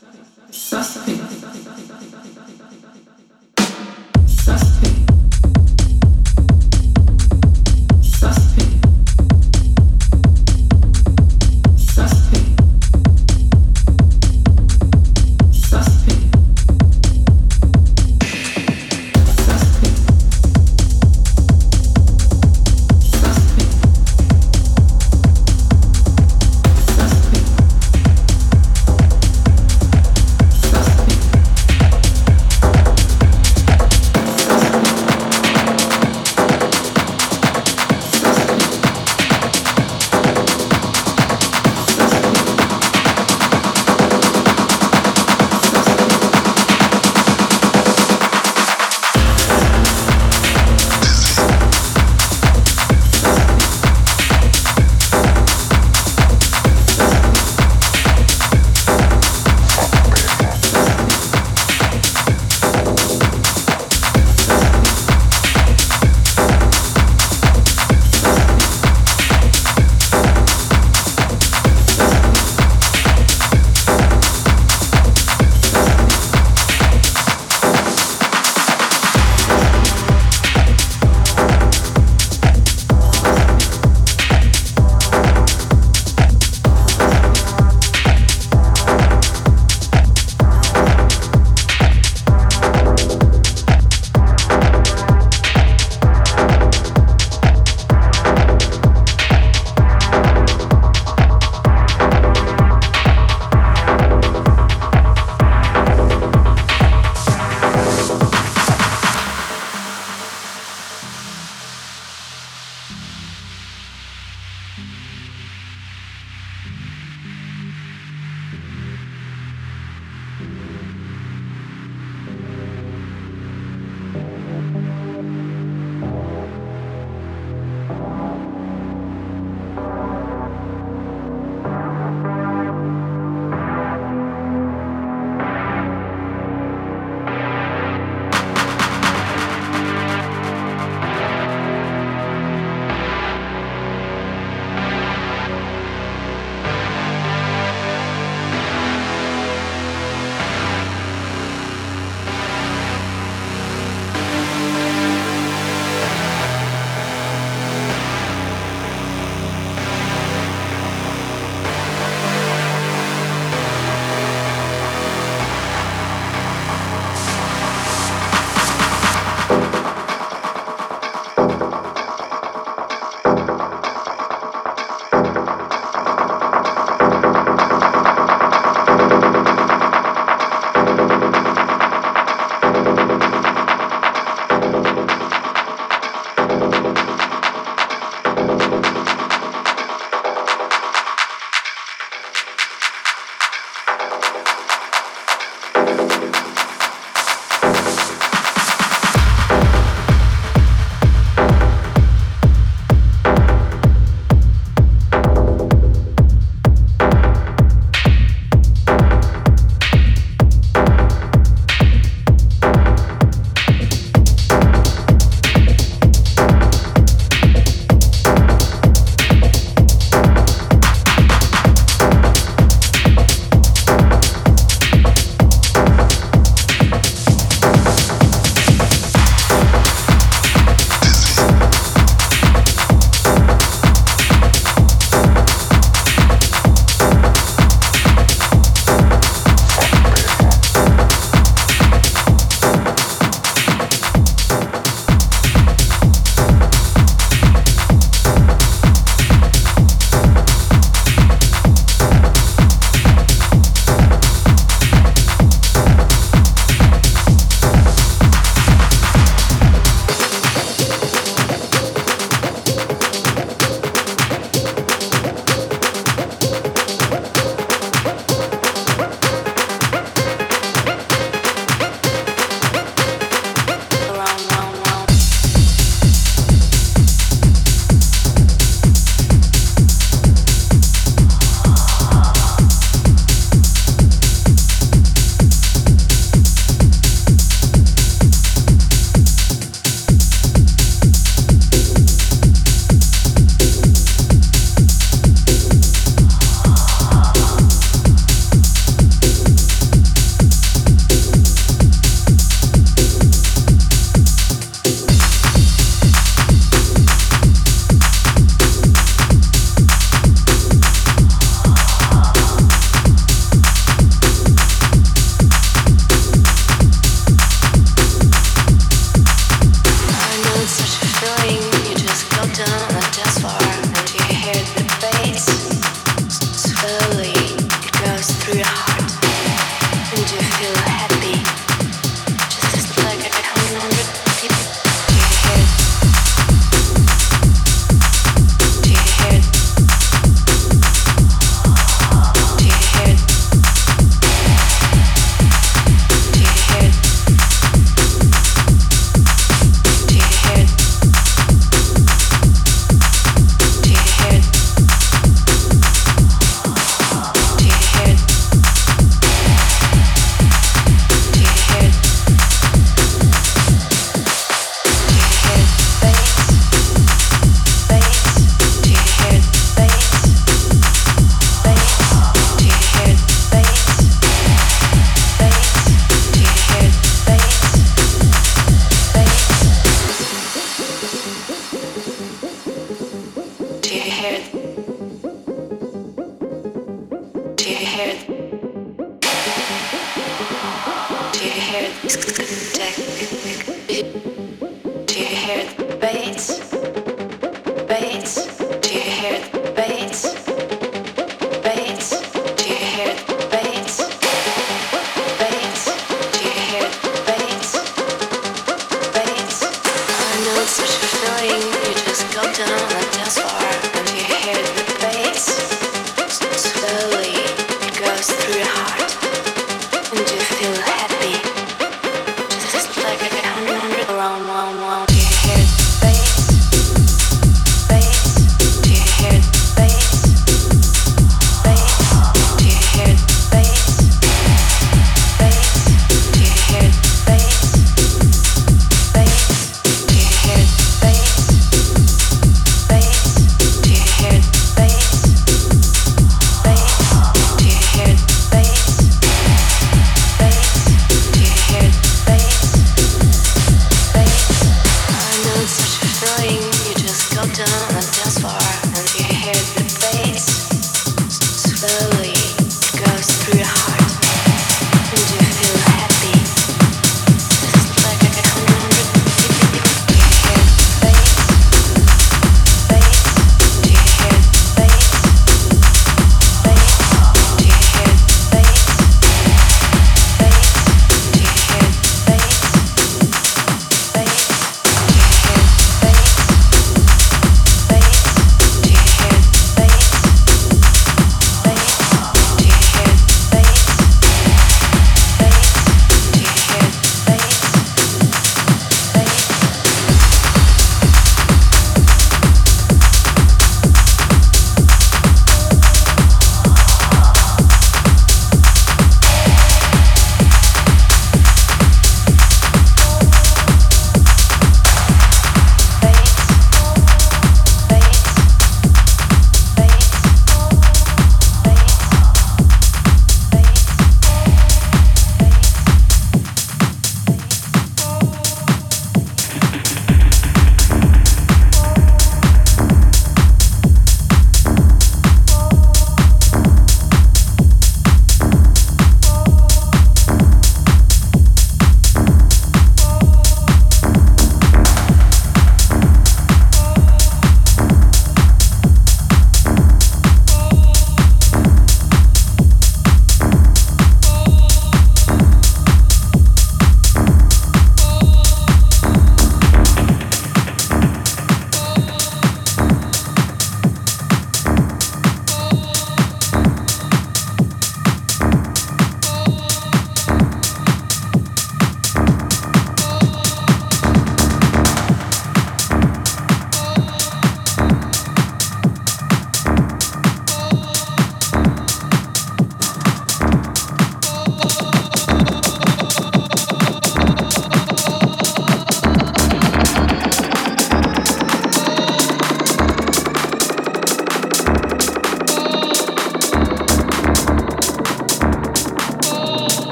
Sus, sus, sus.